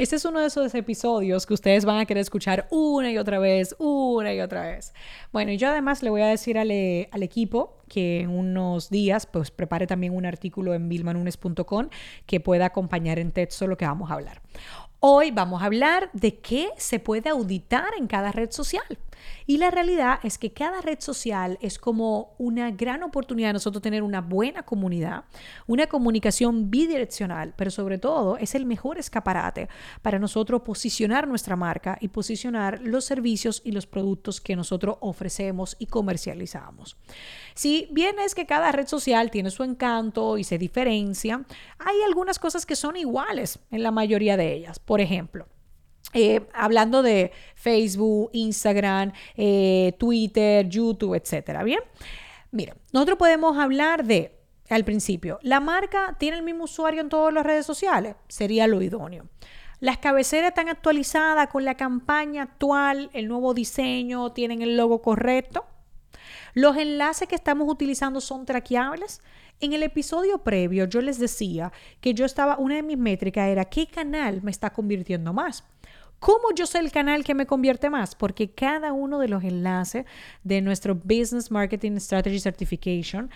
Este es uno de esos episodios que ustedes van a querer escuchar una y otra vez, una y otra vez. Bueno, y yo además le voy a decir al, al equipo que en unos días pues prepare también un artículo en vilmanunes.com que pueda acompañar en texto lo que vamos a hablar. Hoy vamos a hablar de qué se puede auditar en cada red social. Y la realidad es que cada red social es como una gran oportunidad de nosotros tener una buena comunidad, una comunicación bidireccional, pero sobre todo es el mejor escaparate para nosotros posicionar nuestra marca y posicionar los servicios y los productos que nosotros ofrecemos y comercializamos. Si bien es que cada red social tiene su encanto y se diferencia, hay algunas cosas que son iguales en la mayoría de ellas. Por ejemplo, eh, hablando de Facebook, Instagram, eh, Twitter, YouTube, etcétera. Bien, mira, nosotros podemos hablar de, al principio, la marca tiene el mismo usuario en todas las redes sociales, sería lo idóneo. Las cabeceras están actualizadas con la campaña actual, el nuevo diseño, tienen el logo correcto. Los enlaces que estamos utilizando son traqueables. En el episodio previo yo les decía que yo estaba, una de mis métricas era qué canal me está convirtiendo más. ¿Cómo yo sé el canal que me convierte más? Porque cada uno de los enlaces de nuestro Business Marketing Strategy Certification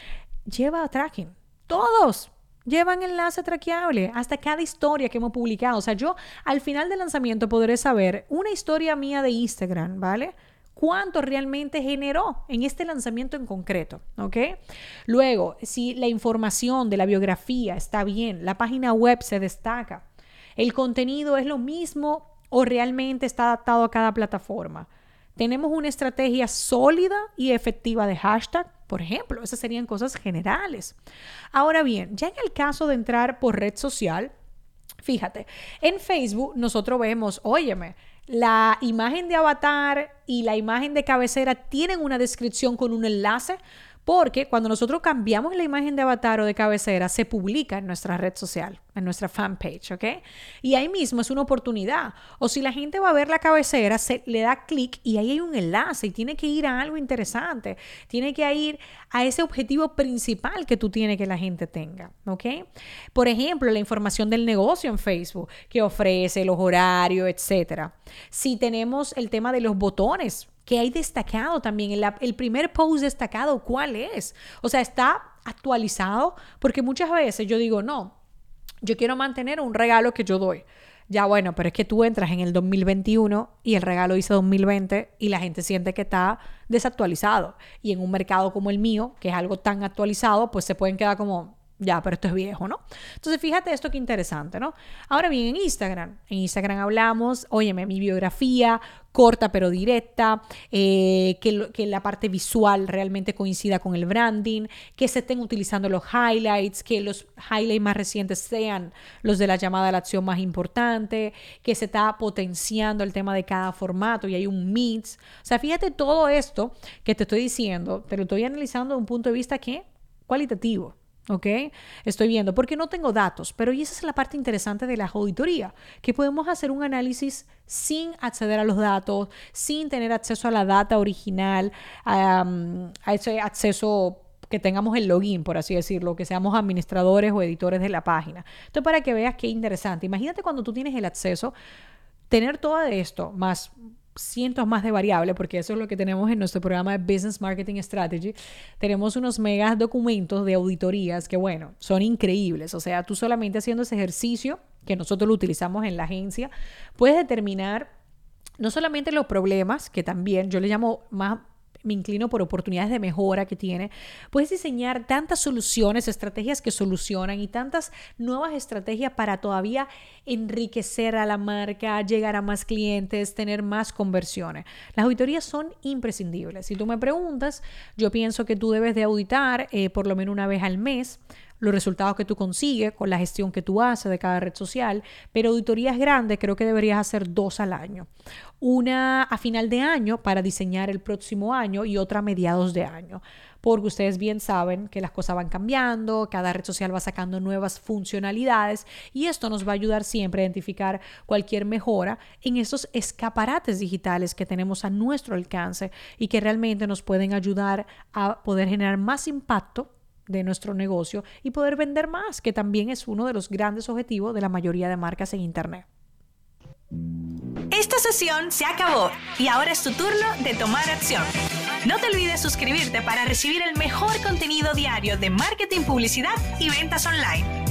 lleva tracking. Todos llevan enlace traqueable hasta cada historia que hemos publicado. O sea, yo al final del lanzamiento podré saber una historia mía de Instagram, ¿vale? cuánto realmente generó en este lanzamiento en concreto, ¿ok? Luego, si la información de la biografía está bien, la página web se destaca, el contenido es lo mismo o realmente está adaptado a cada plataforma. Tenemos una estrategia sólida y efectiva de hashtag, por ejemplo, esas serían cosas generales. Ahora bien, ya en el caso de entrar por red social, fíjate, en Facebook nosotros vemos, óyeme, la imagen de avatar y la imagen de cabecera tienen una descripción con un enlace porque cuando nosotros cambiamos la imagen de avatar o de cabecera, se publica en nuestra red social, en nuestra fanpage, ¿ok? Y ahí mismo es una oportunidad. O si la gente va a ver la cabecera, se le da clic y ahí hay un enlace y tiene que ir a algo interesante. Tiene que ir a ese objetivo principal que tú tienes que la gente tenga, ¿ok? Por ejemplo, la información del negocio en Facebook que ofrece, los horarios, etcétera. Si tenemos el tema de los botones, que hay destacado también, el, primer post destacado, ¿cuál es? O sea, está actualizado, porque muchas veces yo digo, no, yo quiero mantener un regalo que yo doy. Ya bueno, pero es que tú entras en el 2021 y el regalo dice 2020 y la gente siente que está desactualizado. Y en un mercado como el mío, que es algo tan actualizado, pues se pueden quedar como, ya, pero esto es viejo, ¿no? Entonces, fíjate esto que interesante, ¿no? Ahora bien, en Instagram, en Instagram hablamos, óyeme, mi biografía, corta pero directa, eh, que, que, la parte visual realmente coincida con el branding, que se estén utilizando los highlights, que los highlights más recientes sean los de la llamada a la acción más importante, que se está potenciando el tema de cada formato y hay un mix. O sea, fíjate todo esto que te estoy diciendo, te lo estoy analizando de un punto de vista que cualitativo. ¿Ok? Estoy viendo, porque no tengo datos, pero y esa es la parte interesante de la auditoría, que podemos hacer un análisis sin acceder a los datos, sin tener acceso a la data original, a ese acceso que tengamos el login, por así decirlo, que seamos administradores o editores de la página. Entonces, para que veas qué interesante, imagínate cuando tú tienes el acceso, tener todo esto, más cientos más de variables, porque eso es lo que tenemos en nuestro programa de Business Marketing Strategy. Tenemos unos megas documentos de auditorías que, bueno, son increíbles. O sea, tú solamente haciendo ese ejercicio, que nosotros lo utilizamos en la agencia, puedes determinar no solamente los problemas, que también yo le llamo más me inclino por oportunidades de mejora que tiene, puedes diseñar tantas soluciones, estrategias que solucionan y tantas nuevas estrategias para todavía enriquecer a la marca, llegar a más clientes, tener más conversiones. Las auditorías son imprescindibles. Si tú me preguntas, yo pienso que tú debes de auditar eh, por lo menos una vez al mes los resultados que tú consigues con la gestión que tú haces de cada red social, pero auditorías grandes creo que deberías hacer dos al año. Una a final de año para diseñar el próximo año y otra a mediados de año porque ustedes bien saben que las cosas van cambiando, cada red social va sacando nuevas funcionalidades y esto nos va a ayudar siempre a identificar cualquier mejora en esos escaparates digitales que tenemos a nuestro alcance y que realmente nos pueden ayudar a poder generar más impacto de nuestro negocio y poder vender más, que también es uno de los grandes objetivos de la mayoría de marcas en Internet. Esta sesión se acabó y ahora es tu turno de tomar acción. No te olvides suscribirte para recibir el mejor contenido diario de marketing, publicidad y ventas online.